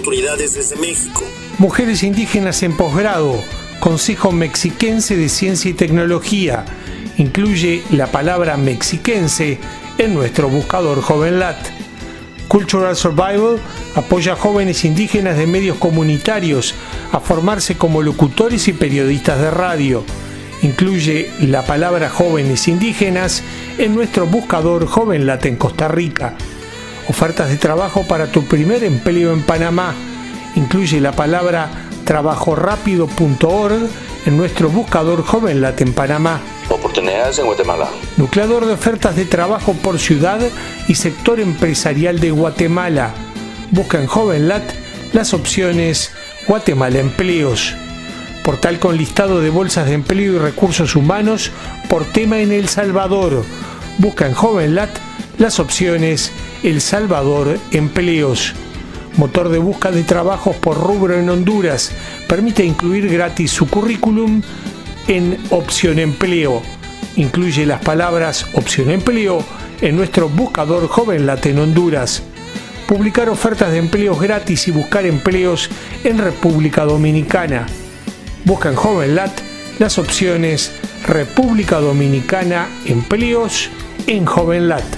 Desde México. Mujeres indígenas en posgrado. Consejo Mexiquense de Ciencia y Tecnología. Incluye la palabra mexiquense en nuestro buscador JovenLat. Cultural Survival apoya a jóvenes indígenas de medios comunitarios a formarse como locutores y periodistas de radio. Incluye la palabra jóvenes indígenas en nuestro buscador JovenLat en Costa Rica. Ofertas de trabajo para tu primer empleo en Panamá. Incluye la palabra trabajorápido.org en nuestro buscador JovenLat en Panamá. Oportunidades en Guatemala. Nucleador de ofertas de trabajo por ciudad y sector empresarial de Guatemala. Busca en JovenLat las opciones Guatemala Empleos. Portal con listado de bolsas de empleo y recursos humanos por tema en El Salvador. Busca en JovenLat las opciones El Salvador Empleos. Motor de búsqueda de trabajos por rubro en Honduras. Permite incluir gratis su currículum en Opción Empleo. Incluye las palabras Opción Empleo en nuestro buscador JovenLat en Honduras. Publicar ofertas de empleos gratis y buscar empleos en República Dominicana. Busca en JovenLat las opciones República Dominicana Empleos en JovenLat.